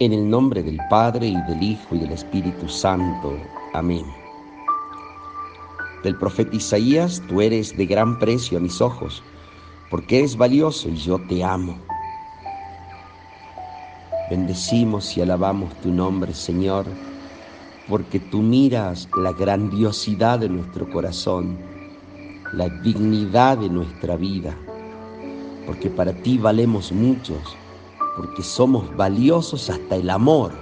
En el nombre del Padre y del Hijo y del Espíritu Santo. Amén. Del profeta Isaías, tú eres de gran precio a mis ojos, porque eres valioso y yo te amo. Bendecimos y alabamos tu nombre, Señor, porque tú miras la grandiosidad de nuestro corazón, la dignidad de nuestra vida, porque para ti valemos muchos porque somos valiosos hasta el amor.